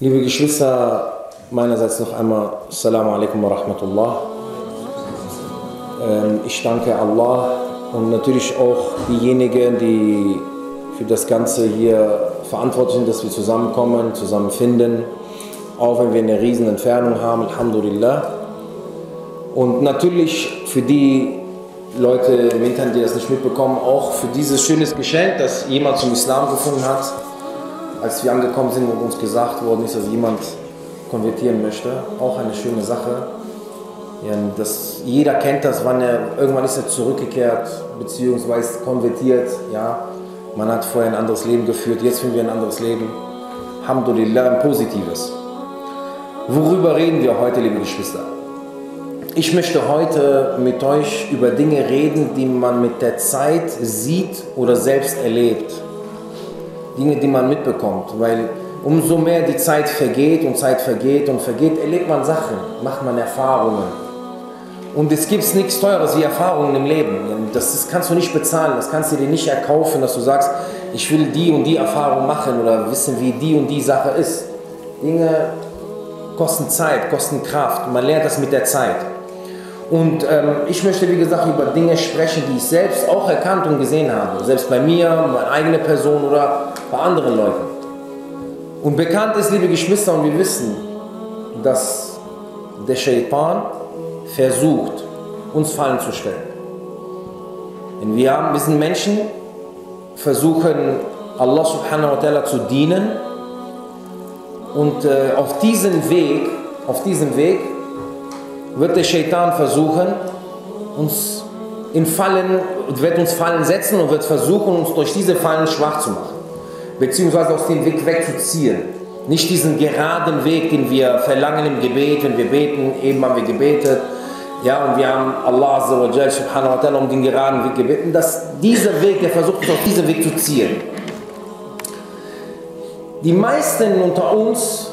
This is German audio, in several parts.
Liebe Geschwister, meinerseits noch einmal Assalamu alaikum wa rahmatullah. Ähm, ich danke Allah und natürlich auch diejenigen, die für das Ganze hier verantwortlich sind, dass wir zusammenkommen, zusammenfinden, auch wenn wir eine riesen Entfernung haben, Alhamdulillah. Und natürlich für die Leute im Internet, die das nicht mitbekommen, auch für dieses schönes Geschenk, das jemand zum Islam gefunden hat, als wir angekommen sind und uns gesagt worden ist, dass jemand konvertieren möchte, auch eine schöne Sache. Ja, das, jeder kennt das, wann er, irgendwann ist er zurückgekehrt, beziehungsweise konvertiert, ja. Man hat vorher ein anderes Leben geführt, jetzt finden wir ein anderes Leben. Alhamdulillah, ein positives. Worüber reden wir heute, liebe Geschwister? Ich möchte heute mit euch über Dinge reden, die man mit der Zeit sieht oder selbst erlebt. Dinge, die man mitbekommt, weil umso mehr die Zeit vergeht und Zeit vergeht und vergeht, erlebt man Sachen, macht man Erfahrungen. Und es gibt nichts Teures wie Erfahrungen im Leben. Das, kannst du nicht bezahlen, das kannst du dir nicht erkaufen, dass du sagst, ich will die und die Erfahrung machen oder wissen, wie die und die Sache ist. Dinge kosten Zeit, kosten Kraft. Man lernt das mit der Zeit. Und ähm, ich möchte, wie gesagt, über Dinge sprechen, die ich selbst auch erkannt und gesehen habe. Selbst bei mir, meine eigene Person oder bei anderen Leuten. Und bekannt ist, liebe Geschwister, und wir wissen, dass der Shaitan versucht, uns Fallen zu stellen. Denn wir, haben, wir sind Menschen, versuchen Allah subhanahu wa ta'ala zu dienen und äh, auf diesem Weg, auf diesem Weg wird der Shaitan versuchen, uns in Fallen, wird uns Fallen setzen und wird versuchen, uns durch diese Fallen schwach zu machen, beziehungsweise aus dem Weg wegzuziehen. Nicht diesen geraden Weg, den wir verlangen im Gebet, wenn wir beten, eben haben wir gebetet, ja, und wir haben Allah Azza wa Jal, subhanahu wa ta'ala um den geraden Weg gebeten, dass dieser Weg, der versucht uns auf diesen Weg zu ziehen. Die meisten unter uns,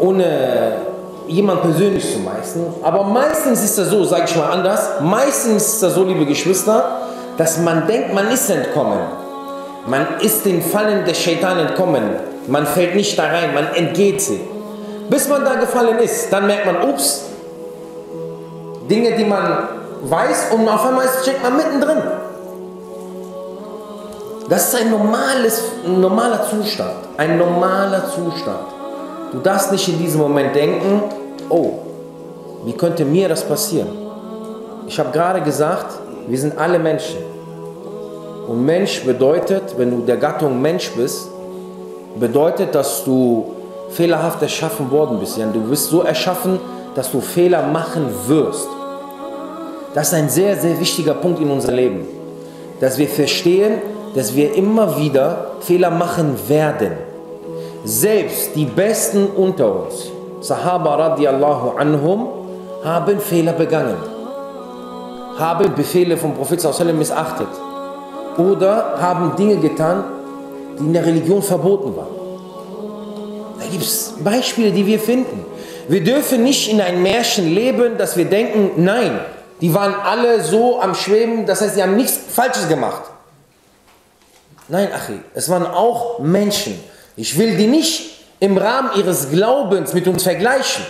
ohne jemand persönlich zu meisten, aber meistens ist das so, sage ich mal anders, meistens ist das so, liebe Geschwister, dass man denkt, man ist entkommen. Man ist den Fallen des Shaitan entkommen. Man fällt nicht da rein, man entgeht sie. Bis man da gefallen ist, dann merkt man, ups, Dinge, die man weiß und auf einmal steckt man mittendrin. Das ist ein, normales, ein normaler Zustand. Ein normaler Zustand. Du darfst nicht in diesem Moment denken, oh, wie könnte mir das passieren? Ich habe gerade gesagt, wir sind alle Menschen. Und Mensch bedeutet, wenn du der Gattung Mensch bist, bedeutet, dass du fehlerhaft erschaffen worden bist. Du bist so erschaffen, dass du Fehler machen wirst. Das ist ein sehr, sehr wichtiger Punkt in unserem Leben. Dass wir verstehen, dass wir immer wieder Fehler machen werden. Selbst die Besten unter uns, Sahaba radiallahu anhum, haben Fehler begangen. Haben Befehle vom Prophet missachtet. Oder haben Dinge getan, die in der Religion verboten waren. Da gibt es Beispiele, die wir finden. Wir dürfen nicht in ein Märchen leben, dass wir denken, nein, die waren alle so am Schweben, das heißt, sie haben nichts Falsches gemacht. Nein, Achi, es waren auch Menschen. Ich will die nicht im Rahmen ihres Glaubens mit uns vergleichen.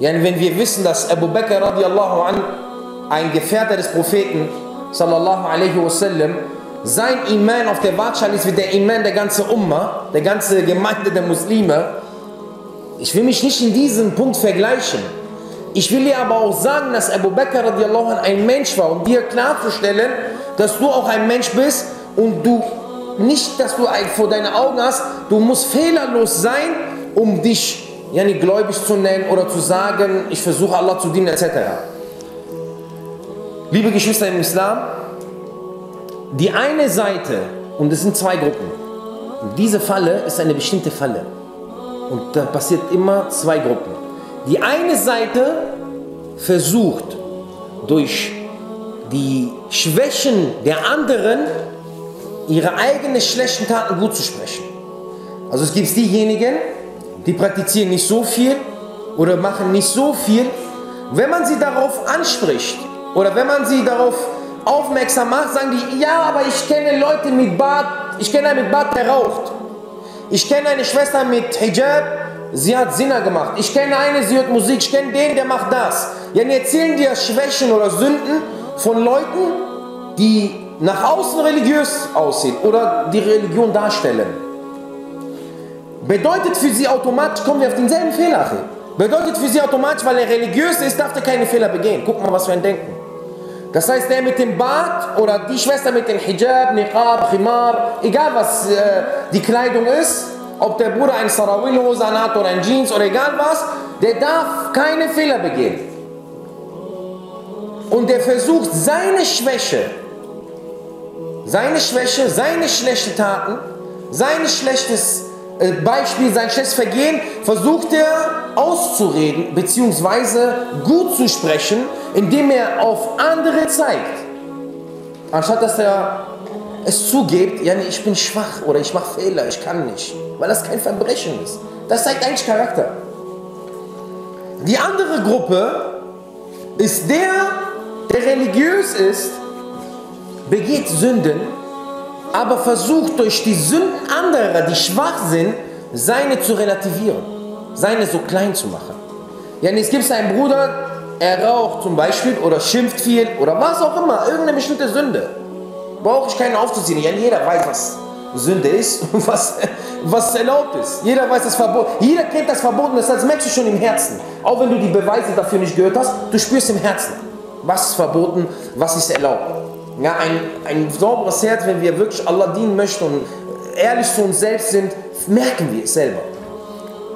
Ja, wenn wir wissen, dass Abu Bakr radiallahu an, ein Gefährter des Propheten, sallallahu alaihi wasallam, sein Iman auf der Waagschale ist wie der Iman der ganzen Umma, der ganze Gemeinde der Muslime. Ich will mich nicht in diesem Punkt vergleichen. Ich will dir aber auch sagen, dass Abu Bakr radiallahu anh ein Mensch war, um dir klarzustellen, dass du auch ein Mensch bist und du nicht, dass du vor deinen Augen hast, du musst fehlerlos sein, um dich nicht gläubig zu nennen oder zu sagen, ich versuche Allah zu dienen etc. Liebe Geschwister im Islam, die eine Seite, und es sind zwei Gruppen, diese Falle ist eine bestimmte Falle. Und da passiert immer zwei Gruppen. Die eine Seite versucht durch die Schwächen der anderen ihre eigenen schlechten Taten gut zu sprechen. Also es gibt diejenigen, die praktizieren nicht so viel oder machen nicht so viel. Wenn man sie darauf anspricht oder wenn man sie darauf aufmerksam macht, sagen die, ja, aber ich kenne Leute mit Bart, ich kenne einen mit Bart, der raucht. Ich kenne eine Schwester mit Hijab, sie hat Sinner gemacht. Ich kenne eine, sie hört Musik. Ich kenne den, der macht das. Ja, die erzählen dir Schwächen oder Sünden von Leuten, die nach außen religiös aussehen oder die Religion darstellen. Bedeutet für sie automatisch, kommen wir auf denselben Fehler hin. Bedeutet für sie automatisch, weil er religiös ist, darf er keine Fehler begehen. Guck mal, was wir ein Denken. Das heißt, der mit dem Bart oder die Schwester mit dem Hijab, Niqab, Khimar, egal was äh, die Kleidung ist, ob der Bruder ein Sarawil-Hose hat oder ein Jeans oder egal was, der darf keine Fehler begehen. Und der versucht seine Schwäche, seine Schwäche, seine schlechten Taten, sein schlechtes äh, Beispiel, sein schlechtes Vergehen, versucht er auszureden bzw. gut zu sprechen, indem er auf andere zeigt. Anstatt dass er es zugibt, ja, nee, ich bin schwach oder ich mache Fehler, ich kann nicht. Weil das kein Verbrechen ist. Das zeigt eigentlich Charakter. Die andere Gruppe ist der, der religiös ist, begeht Sünden, aber versucht durch die Sünden anderer, die schwach sind, seine zu relativieren, seine so klein zu machen. Ja, es gibt einen Bruder, er raucht zum Beispiel oder schimpft viel oder was auch immer, irgendeine bestimmte Sünde. Brauche ich keinen aufzuziehen. Ja, jeder weiß, was Sünde ist und was, was erlaubt ist. Jeder weiß das Verbot. Jeder kennt das Verbot und das merkst du schon im Herzen. Auch wenn du die Beweise dafür nicht gehört hast, du spürst im Herzen, was ist verboten, was ist erlaubt. Ja, ein, ein sauberes Herz, wenn wir wirklich Allah dienen möchten und ehrlich zu uns selbst sind, merken wir es selber.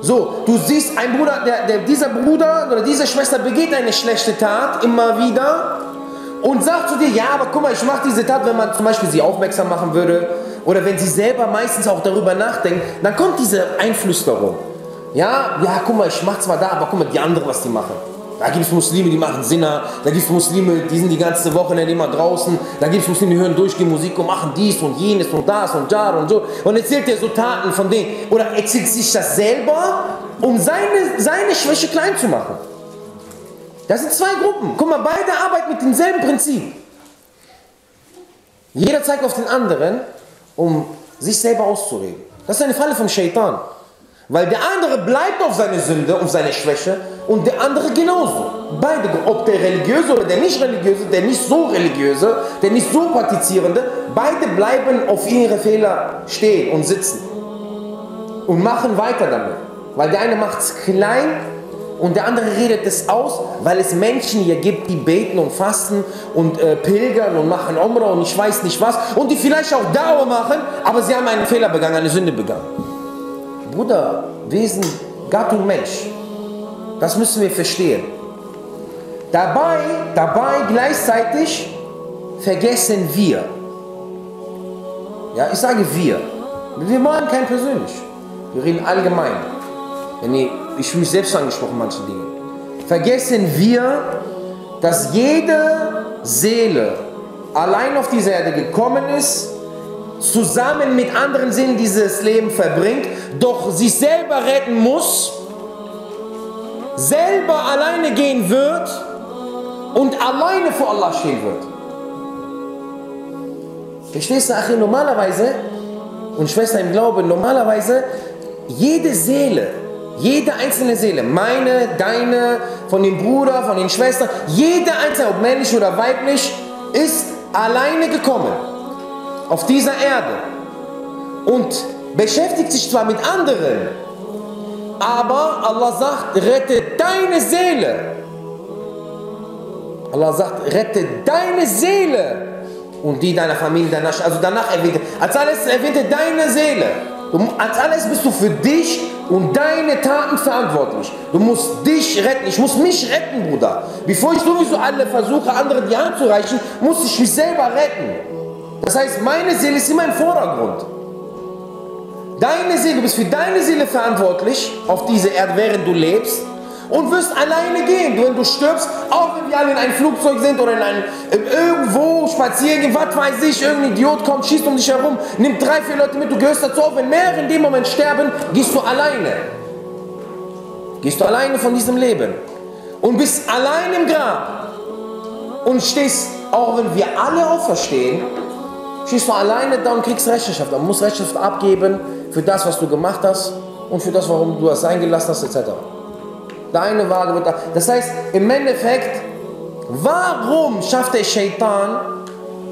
So, du siehst, ein Bruder, der, der, dieser Bruder oder diese Schwester begeht eine schlechte Tat immer wieder und sagt zu dir, ja, aber guck mal, ich mache diese Tat, wenn man zum Beispiel sie aufmerksam machen würde oder wenn sie selber meistens auch darüber nachdenkt, dann kommt diese Einflüsterung. Ja, ja, guck mal, ich mache zwar da, aber guck mal, die anderen, was die machen. Da gibt es Muslime, die machen Sinner, da gibt es Muslime, die sind die ganze Woche immer draußen, da gibt es Muslime, die hören durchgehend Musik und machen dies und jenes und das und da und so. Und erzählt dir so Taten von denen. Oder erzählt sich das selber, um seine, seine Schwäche klein zu machen. Das sind zwei Gruppen. Guck mal, beide arbeiten mit demselben Prinzip. Jeder zeigt auf den anderen, um sich selber auszureden. Das ist eine Falle vom Shaitan. Weil der andere bleibt auf seine Sünde, auf seine Schwäche und der andere genauso. Beide, ob der religiöse oder der nicht religiöse, der nicht so religiöse, der nicht so praktizierende, beide bleiben auf ihre Fehler stehen und sitzen und machen weiter damit. Weil der eine macht es klein und der andere redet es aus, weil es Menschen hier gibt, die beten und fasten und äh, pilgern und machen Umrah und ich weiß nicht was und die vielleicht auch Dauer machen, aber sie haben einen Fehler begangen, eine Sünde begangen. Bruder, Wesen, Gattung Mensch, das müssen wir verstehen. Dabei, dabei gleichzeitig vergessen wir. Ja, ich sage wir. Wir meinen kein persönlich. Wir reden allgemein. Ich fühle mich selbst angesprochen, manche Dinge. Vergessen wir, dass jede Seele allein auf diese Erde gekommen ist, zusammen mit anderen Seelen dieses Leben verbringt, doch sich selber retten muss, selber alleine gehen wird und alleine vor Allah stehen wird. Verstehst du, Achim? Normalerweise, und Schwester im Glauben, normalerweise, jede Seele, jede einzelne Seele, meine, deine, von dem Bruder, von den Schwestern, jede einzelne, ob männlich oder weiblich, ist alleine gekommen auf dieser Erde und beschäftigt sich zwar mit anderen, aber Allah sagt, rette deine Seele. Allah sagt, rette deine Seele und die deiner Familie, deiner, also danach erwähnt als alles erwähnt er deine Seele. als alles bist du für dich und deine Taten verantwortlich. Du musst dich retten. Ich muss mich retten, Bruder. Bevor ich sowieso alle versuche, anderen die Hand zu reichen, muss ich mich selber retten. Das heißt, meine Seele ist immer im Vordergrund. Deine Seele, du bist für deine Seele verantwortlich auf dieser Erde, während du lebst und wirst alleine gehen. Wenn du stirbst, auch wenn wir alle in einem Flugzeug sind oder in einem, irgendwo spazieren gehen, was weiß ich, irgendein Idiot kommt, schießt um dich herum, nimmt drei, vier Leute mit, du gehörst dazu auf. Wenn mehrere in dem Moment sterben, gehst du alleine. Gehst du alleine von diesem Leben und bist allein im Grab und stehst, auch wenn wir alle auferstehen, stehst du alleine da und kriegst Rechenschaft. Du musst Rechenschaft abgeben für das, was du gemacht hast und für das, warum du das eingelassen hast, etc. Deine Waage wird da. Das heißt, im Endeffekt, warum schafft der Shaitan,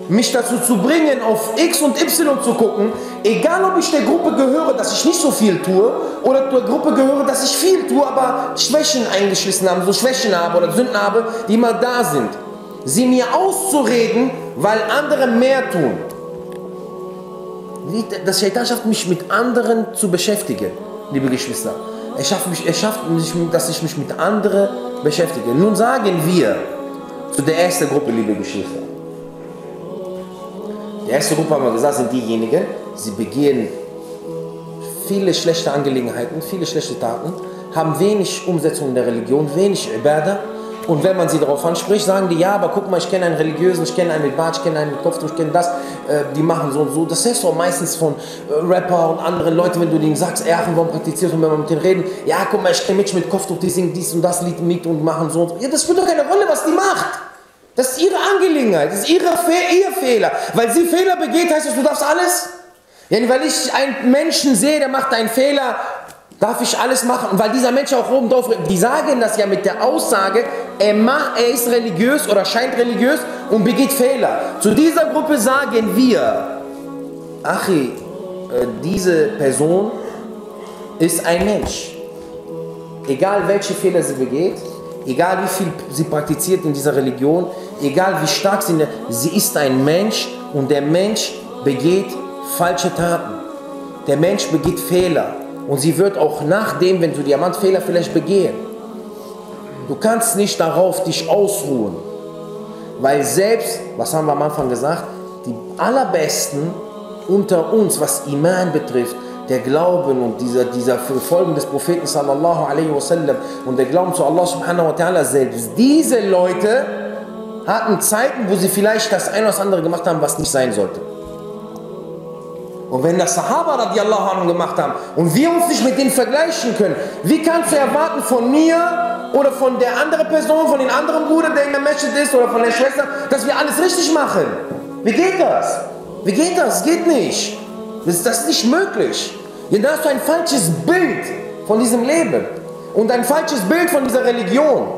mich dazu zu bringen, auf X und Y zu gucken, egal ob ich der Gruppe gehöre, dass ich nicht so viel tue, oder der Gruppe gehöre, dass ich viel tue, aber Schwächen eingeschlissen habe, so Schwächen habe oder Sünden habe, die immer da sind. Sie mir auszureden, weil andere mehr tun. Das Shaitan schafft mich mit anderen zu beschäftigen, liebe Geschwister. Er schafft, mich, er schafft mich, dass ich mich mit anderen beschäftige. Nun sagen wir zu der ersten Gruppe, liebe Geschwister. Die erste Gruppe, haben wir gesagt, sind diejenigen, sie begehen viele schlechte Angelegenheiten, viele schlechte Taten, haben wenig Umsetzung in der Religion, wenig Ibadah und wenn man sie darauf anspricht, sagen die, ja, aber guck mal, ich kenne einen Religiösen, ich kenne einen mit Bart, ich kenne einen mit Kopftuch, ich kenne das, äh, die machen so und so. Das du auch meistens von äh, Rapper und anderen Leuten, wenn du denen sagst, ey, warum praktizierst und wenn wir mit denen reden, ja, guck mal, ich kenne Menschen mit Kopftuch, die singen dies und das Lied mit und machen so und so. Ja, das spielt doch keine Rolle, was die macht. Das ist ihre Angelegenheit, das ist ihre Fe ihr Fehler. Weil sie Fehler begeht, heißt das, du darfst alles? Ja, weil ich einen Menschen sehe, der macht einen Fehler darf ich alles machen. Und weil dieser Mensch auch oben drauf, die sagen das ja mit der Aussage, er, macht, er ist religiös oder scheint religiös und begeht Fehler. Zu dieser Gruppe sagen wir, Achi, äh, diese Person ist ein Mensch. Egal welche Fehler sie begeht, egal wie viel sie praktiziert in dieser Religion, egal wie stark sie, sie ist ein Mensch und der Mensch begeht falsche Taten. Der Mensch begeht Fehler. Und sie wird auch nachdem, wenn du Diamantfehler vielleicht begehen. Du kannst nicht darauf dich ausruhen. Weil selbst, was haben wir am Anfang gesagt, die allerbesten unter uns, was Iman betrifft, der Glauben und dieser, dieser Folgen des Propheten sallallahu alaihi wasallam und der Glauben zu Allah subhanahu wa ta'ala selbst, diese Leute hatten Zeiten, wo sie vielleicht das eine oder das andere gemacht haben, was nicht sein sollte. Und wenn das Sahaba radiallahu anhu gemacht haben und wir uns nicht mit denen vergleichen können, wie kannst du erwarten von mir oder von der anderen Person, von dem anderen Bruder, der in der Masjid ist oder von der Schwester, dass wir alles richtig machen? Wie geht das? Wie geht das? Geht nicht. Das ist, das nicht möglich. Ja, da hast du ein falsches Bild von diesem Leben und ein falsches Bild von dieser Religion.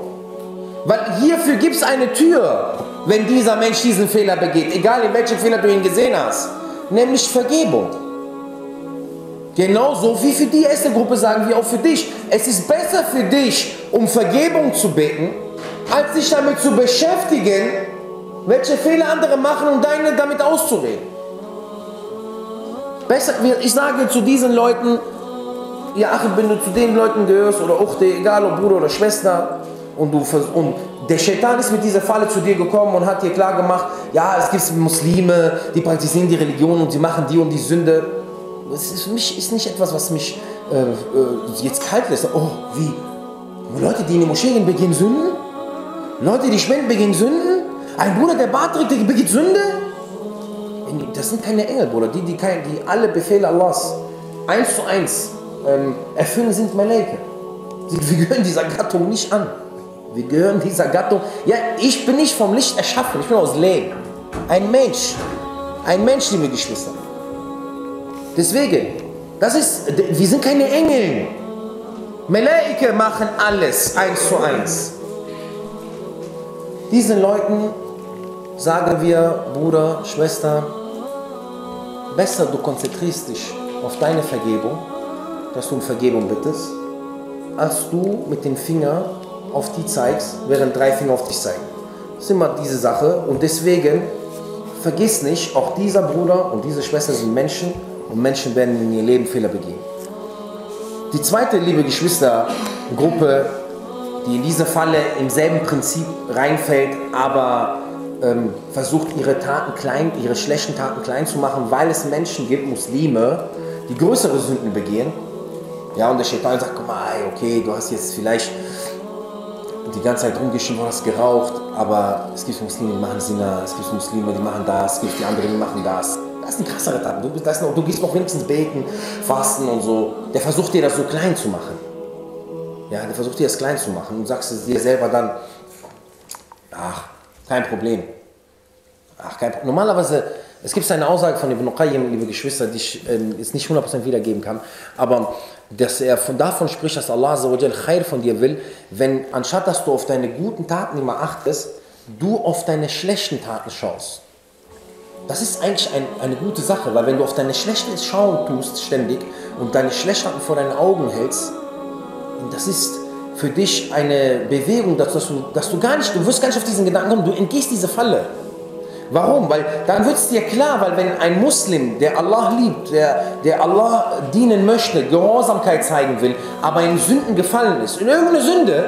Weil hierfür gibt es eine Tür, wenn dieser Mensch diesen Fehler begeht, egal in welchem Fehler du ihn gesehen hast nämlich Vergebung. Genauso wie für die erste Gruppe sagen wir auch für dich. Es ist besser für dich, um Vergebung zu bitten, als sich damit zu beschäftigen, welche Fehler andere machen und deine damit auszureden. Besser, ich sage zu diesen Leuten, ja, ach, wenn du zu den Leuten gehörst oder Uchte, egal ob Bruder oder Schwester, und, du, und der Shaitan ist mit dieser Falle zu dir gekommen und hat dir klar gemacht, ja, es gibt Muslime, die praktizieren die Religion und sie machen die und die Sünde. Das ist mich ist nicht etwas, was mich äh, äh, jetzt kalt lässt. Oh, wie? Leute, die in die Moschee gehen, begehen Sünden? Leute, die spenden, begehen Sünden? Ein Bruder, der Bart trägt, der begeht Sünde? Das sind keine Engel, Bruder. Die, die, kein, die alle Befehle Allahs eins zu eins ähm, erfüllen, sind Malaika. Wir gehören dieser Gattung nicht an. Wir gehören dieser Gattung. Ja, ich bin nicht vom Licht erschaffen, ich bin aus Lehm. Ein Mensch. Ein Mensch, liebe Geschwister. Deswegen, das ist, wir sind keine Engel. Melaike machen alles eins zu eins. Diesen Leuten sagen wir, Bruder, Schwester, besser du konzentrierst dich auf deine Vergebung, dass du um Vergebung bittest, als du mit dem Finger auf die zeigst, während drei Finger auf dich zeigen. Das ist immer diese Sache und deswegen vergiss nicht, auch dieser Bruder und diese Schwester sind Menschen und Menschen werden in ihr Leben Fehler begehen. Die zweite, liebe Geschwistergruppe, die in diese Falle im selben Prinzip reinfällt, aber ähm, versucht ihre Taten klein, ihre schlechten Taten klein zu machen, weil es Menschen gibt, Muslime, die größere Sünden begehen. Ja, und der Shaitan sagt, guck mal, okay, du hast jetzt vielleicht die ganze Zeit rumgeschrieben, du hast geraucht, aber es gibt Muslime, die machen Sinna, es gibt Muslime, die machen das, es gibt die anderen, die machen das. Das ist ein krasserer Tat. Du, das du gehst noch wenigstens beten, fasten und so. Der versucht dir das so klein zu machen. Ja, der versucht dir das klein zu machen und sagst dir selber dann, ach, kein Problem. Ach, kein Problem. Normalerweise Es gibt eine Aussage von Ibn Qayyim, liebe Geschwister, die ich äh, jetzt nicht 100% wiedergeben kann, aber dass er von davon spricht, dass Allah Khair von dir will, wenn anstatt dass du auf deine guten Taten immer achtest, du auf deine schlechten Taten schaust. Das ist eigentlich ein, eine gute Sache, weil wenn du auf deine schlechten schauen tust ständig und deine schlechten Taten vor deinen Augen hältst, das ist für dich eine Bewegung, dass du, dass du gar nicht, du wirst gar nicht auf diesen Gedanken kommen, du entgehst diese Falle. Warum? Weil dann wird es dir klar, weil wenn ein Muslim, der Allah liebt, der, der Allah dienen möchte, Gehorsamkeit zeigen will, aber in Sünden gefallen ist, in irgendeine Sünde,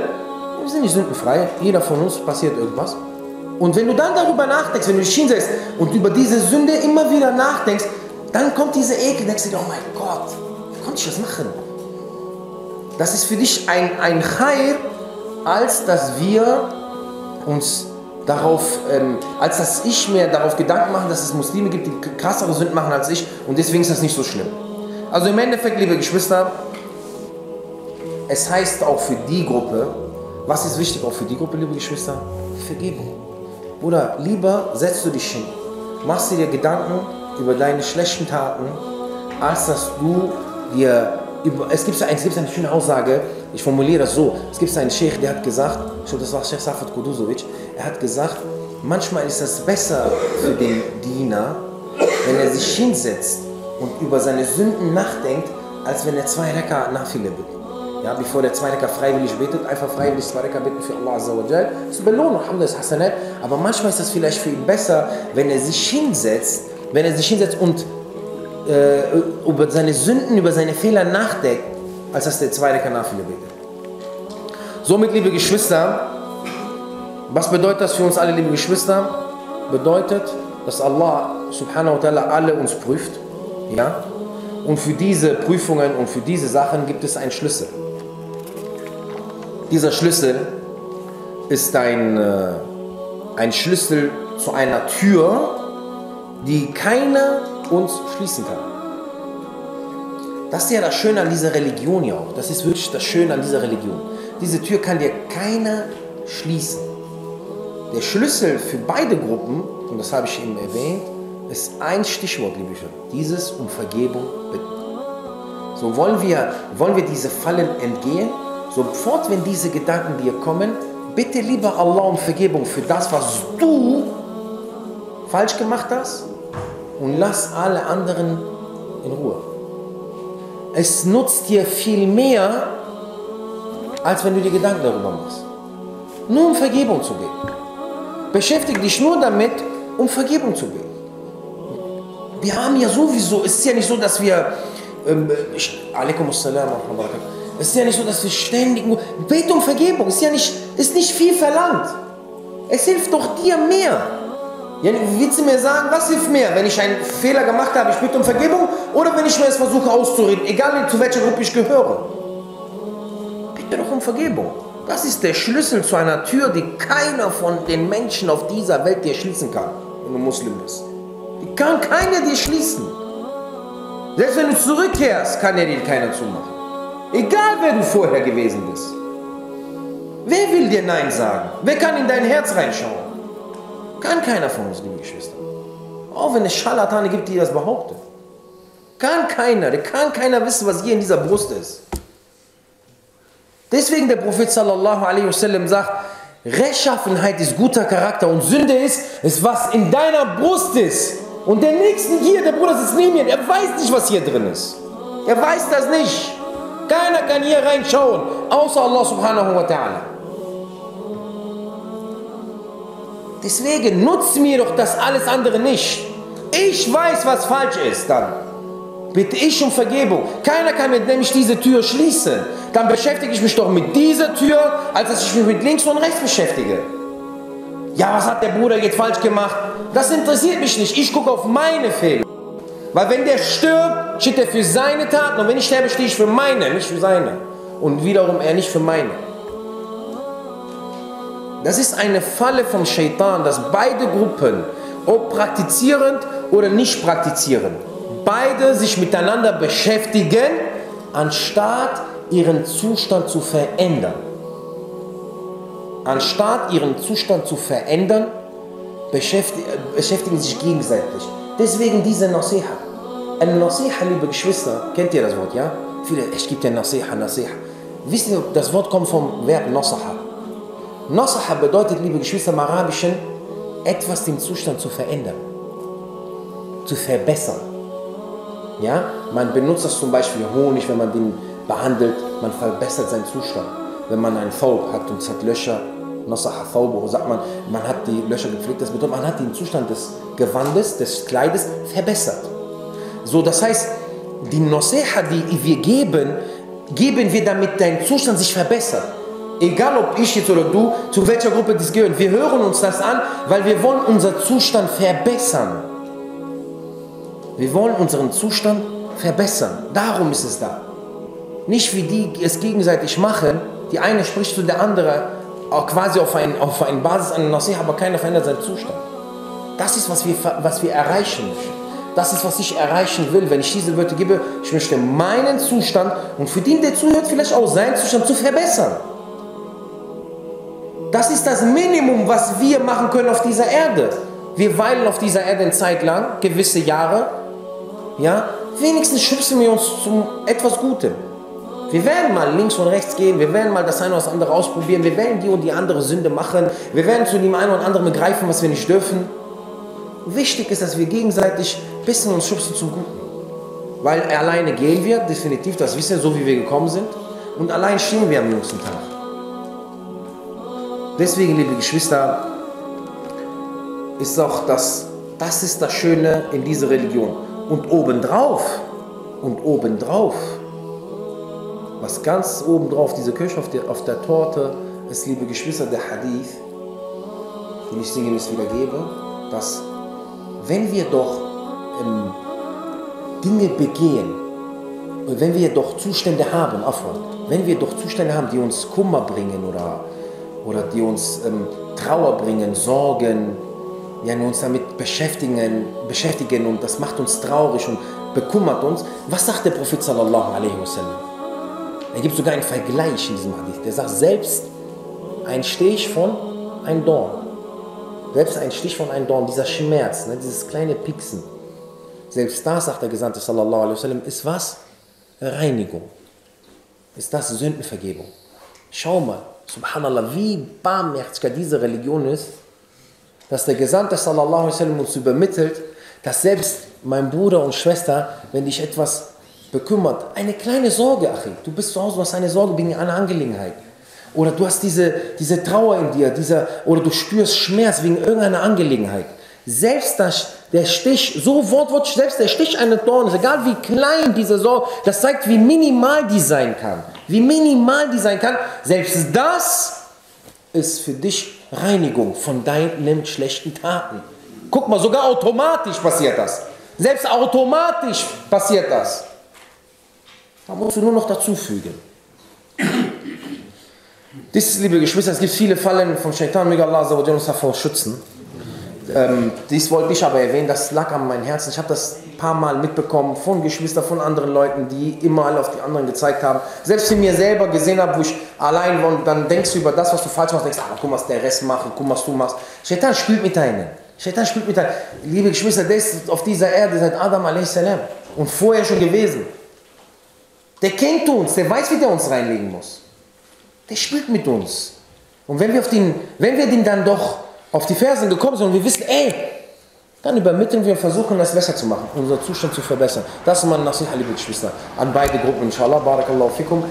wir sind nicht sündenfrei, jeder von uns passiert irgendwas. Und wenn du dann darüber nachdenkst, wenn du dich hinsetzt und über diese Sünde immer wieder nachdenkst, dann kommt diese Ekel, denkst du dir, oh mein Gott, wie konnte ich das machen? Das ist für dich ein, ein Heil, als dass wir uns darauf, ähm, als dass ich mir darauf Gedanken mache, dass es Muslime gibt, die krassere Sünden machen als ich und deswegen ist das nicht so schlimm. Also im Endeffekt, liebe Geschwister, es heißt auch für die Gruppe, was ist wichtig auch für die Gruppe, liebe Geschwister? Vergebung. Oder lieber setzt du dich hin, machst dir Gedanken über deine schlechten Taten, als dass du dir es, gibt, es gibt eine schöne Aussage, ich formuliere das so, es gibt einen Sheikh, der hat gesagt, ich glaube, das war Sheikh Safat Kuduzovic, er hat gesagt, manchmal ist es besser für den Diener, wenn er sich hinsetzt und über seine Sünden nachdenkt, als wenn er zwei Rekka Nafile bittet. Ja, bevor der zwei Rekka freiwillig betet, einfach freiwillig zwei Rekka bitten für Allah Azza wa Jal. Das ist Belohnung, Alhamdulillah, Hasanat. Aber manchmal ist das vielleicht für ihn besser, wenn er sich hinsetzt, wenn er sich hinsetzt und äh, über seine Sünden, über seine Fehler nachdenkt, als dass der zweite Kanafile betet. Somit, liebe Geschwister, was bedeutet das für uns alle, liebe Geschwister? Bedeutet, dass Allah subhanahu wa ta'ala alle uns prüft. Ja? Und für diese Prüfungen und für diese Sachen gibt es einen Schlüssel. Dieser Schlüssel ist ein, äh, ein Schlüssel zu einer Tür, die keiner uns schließen kann. Das ist ja das Schöne an dieser Religion ja auch. Das ist wirklich das Schöne an dieser Religion. Diese Tür kann dir keiner schließen. Der Schlüssel für beide Gruppen, und das habe ich eben erwähnt, ist ein Stichwort, liebe Schüler. Dieses um Vergebung bitten. So wollen wir, wollen wir diese Fallen entgehen. Sofort, wenn diese Gedanken dir kommen, bitte lieber Allah um Vergebung für das, was du falsch gemacht hast und lass alle anderen in Ruhe. Es nutzt dir viel mehr, als wenn du dir Gedanken darüber machst. Nur um Vergebung zu beten. Beschäftige dich nur damit, um Vergebung zu beten. Wir haben ja sowieso, es ist ja nicht so, dass wir, ähm, alaikum es ist ja nicht so, dass wir ständig nur, bete um Vergebung, ist ja nicht, ist nicht viel verlangt. Es hilft doch dir mehr. Willst du mir sagen, was hilft mehr, wenn ich einen Fehler gemacht habe, ich bitte um Vergebung oder wenn ich mir es versuche auszureden, egal zu welcher Gruppe ich gehöre? Bitte doch um Vergebung. Das ist der Schlüssel zu einer Tür, die keiner von den Menschen auf dieser Welt dir schließen kann, wenn du Muslim bist. Die kann keiner dir schließen. Selbst wenn du zurückkehrst, kann dir keiner zumachen. Egal wer du vorher gewesen bist. Wer will dir Nein sagen? Wer kann in dein Herz reinschauen? Kann keiner von uns, liebe Geschwister. Auch wenn es Scharlatane gibt, die das behaupten. Kann keiner, der kann keiner wissen, was hier in dieser Brust ist. Deswegen der Prophet sallallahu alaihi wasallam sagt, Rechtschaffenheit ist guter Charakter und Sünde ist, ist was in deiner Brust ist. Und der Nächsten hier, der Bruder sitzt neben mir, er weiß nicht, was hier drin ist. Er weiß das nicht. Keiner kann hier reinschauen, außer Allah subhanahu wa ta'ala. Deswegen nutzt mir doch das alles andere nicht. Ich weiß, was falsch ist dann. Bitte ich um Vergebung. Keiner kann mir nämlich diese Tür schließen. Dann beschäftige ich mich doch mit dieser Tür, als dass ich mich mit links und rechts beschäftige. Ja, was hat der Bruder jetzt falsch gemacht? Das interessiert mich nicht. Ich gucke auf meine Fehler. Weil wenn der stirbt, steht er für seine Taten. Und wenn ich sterbe, stehe ich für meine, nicht für seine. Und wiederum er nicht für meine. Das ist eine Falle vom Shaitan, dass beide Gruppen, ob praktizierend oder nicht praktizierend, beide sich miteinander beschäftigen, anstatt ihren Zustand zu verändern. Anstatt ihren Zustand zu verändern, beschäftigen, sich gegenseitig. Deswegen diese Nasiha. Ein Nasiha, liebe Geschwister, kennt ihr das Wort, ja? Viele, ich gebe dir Nasiha, Nasiha. Wisst ihr, das Wort kommt vom Verb Nasaha. Nasaha bedeutet, liebe Geschwister im Arabischen, etwas den Zustand zu verändern, zu verbessern. Ja? Man benutzt das zum Beispiel Honig, wenn man den behandelt, man verbessert seinen Zustand. Wenn man einen Thawb hat und es hat Löcher, Nasaha Thawbuhu, sagt man, man hat die Löcher gepflegt, das bedeutet, man hat den Zustand des Gewandes, des Kleides verbessert. So, das heißt, die Nasiha, die wir geben, geben wir, damit dein Zustand sich verbessert. Egal ob ich jetzt oder du, zu welcher Gruppe dies gehört. Wir hören uns das an, weil wir wollen unseren Zustand verbessern. Wir wollen unseren Zustand verbessern. Darum ist es da. Nicht wie die es gegenseitig machen. Die eine spricht zu der andere auch quasi auf, ein, auf eine Basis einer Nasiha, aber keiner verändert seinen Zustand. Das ist, was wir, was wir erreichen möchten. Das ist, was ich erreichen will, wenn ich diese Wörter gebe. Ich möchte meinen Zustand und für den, der zuhört, vielleicht auch seinen Zustand zu verbessern. Das ist das Minimum, was wir machen können auf dieser Erde. Wir weilen auf dieser Erde eine Zeit lang, gewisse Jahre. Ja, wenigstens schützen wir uns zum etwas Gutem. Wir werden mal links und rechts gehen, wir werden mal das eine oder das andere ausprobieren, wir werden die und die andere Sünde machen, wir werden zu dem einen oder anderen begreifen, was wir nicht dürfen. Wichtig ist, dass wir gegenseitig ein bisschen uns schubsen zum Guten. Weil alleine gehen wir, definitiv, das wissen wir, so wie wir gekommen sind. Und allein stehen wir am jüngsten Tag. Deswegen, liebe Geschwister, ist auch das, das ist das Schöne in dieser Religion. Und obendrauf, und obendrauf, was ganz obendrauf, diese Kirche auf der, auf der Torte, ist, liebe Geschwister, der Hadith, den ich sinngemäß wiedergebe, dass wenn wir doch ähm, Dinge begehen, wenn wir doch Zustände haben, wenn wir doch Zustände haben, die uns Kummer bringen oder oder die uns ähm, Trauer bringen, Sorgen, ja, uns damit beschäftigen, beschäftigen und das macht uns traurig und bekümmert uns. Was sagt der Prophet sallallahu alaihi wasallam? Er gibt sogar einen Vergleich in diesem Hadith. Der sagt, selbst ein Stich von einem Dorn, selbst ein Stich von einem Dorn, dieser Schmerz, ne, dieses kleine Pixen, selbst da, sagt der Gesandte sallallahu alaihi wasallam, ist was? Reinigung. Ist das Sündenvergebung. Schau mal, subhanallah, wie barmherzig diese Religion ist, dass der Gesandte sallallahu alaihi uns übermittelt, dass selbst mein Bruder und Schwester, wenn dich etwas bekümmert, eine kleine Sorge, Achi, du bist zu Hause, du hast eine Sorge wegen einer Angelegenheit. Oder du hast diese, diese Trauer in dir, dieser, oder du spürst Schmerz wegen irgendeiner Angelegenheit. Selbst das, der Stich, so wortwörtlich, selbst der Stich einer Dorn, egal wie klein diese Sorge, das zeigt, wie minimal die sein kann. Wie minimal die sein kann. Selbst das ist für dich Reinigung von deinen schlechten Taten. Guck mal, sogar automatisch passiert das. Selbst automatisch passiert das. Da musst du nur noch dazufügen. Dies, liebe Geschwister, es gibt viele Fallen vom Shaitan, möge Allah uns davor schützen. Ähm, dies wollte ich aber erwähnen, das lag an meinem Herzen. Ich habe das ein paar Mal mitbekommen von Geschwistern, von anderen Leuten, die immer alle auf die anderen gezeigt haben. Selbst in mir selber gesehen habe, wo ich allein war und dann denkst du über das, was du falsch machst, denkst, ah, guck, was der Rest macht, guck, was du machst. Shaitan spielt mit deinen. Shaitan spielt mit deinen. Liebe Geschwister, der ist auf dieser Erde seit Adam a.s. und vorher schon gewesen. Der kennt uns, der weiß, wie der uns reinlegen muss. Der spielt mit uns. Und wenn wir, auf den, wenn wir den dann doch auf die Fersen gekommen sind und wir wissen, ey, dann übermitteln wir und versuchen das besser zu machen, unseren Zustand zu verbessern. Das ist mein Nasiha, liebe Geschwister, an beide Gruppen, inshallah. Barakallahu fikum.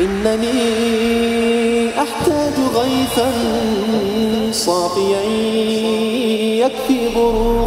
إنني أحتاج غيثا صافيا يكفي بروحي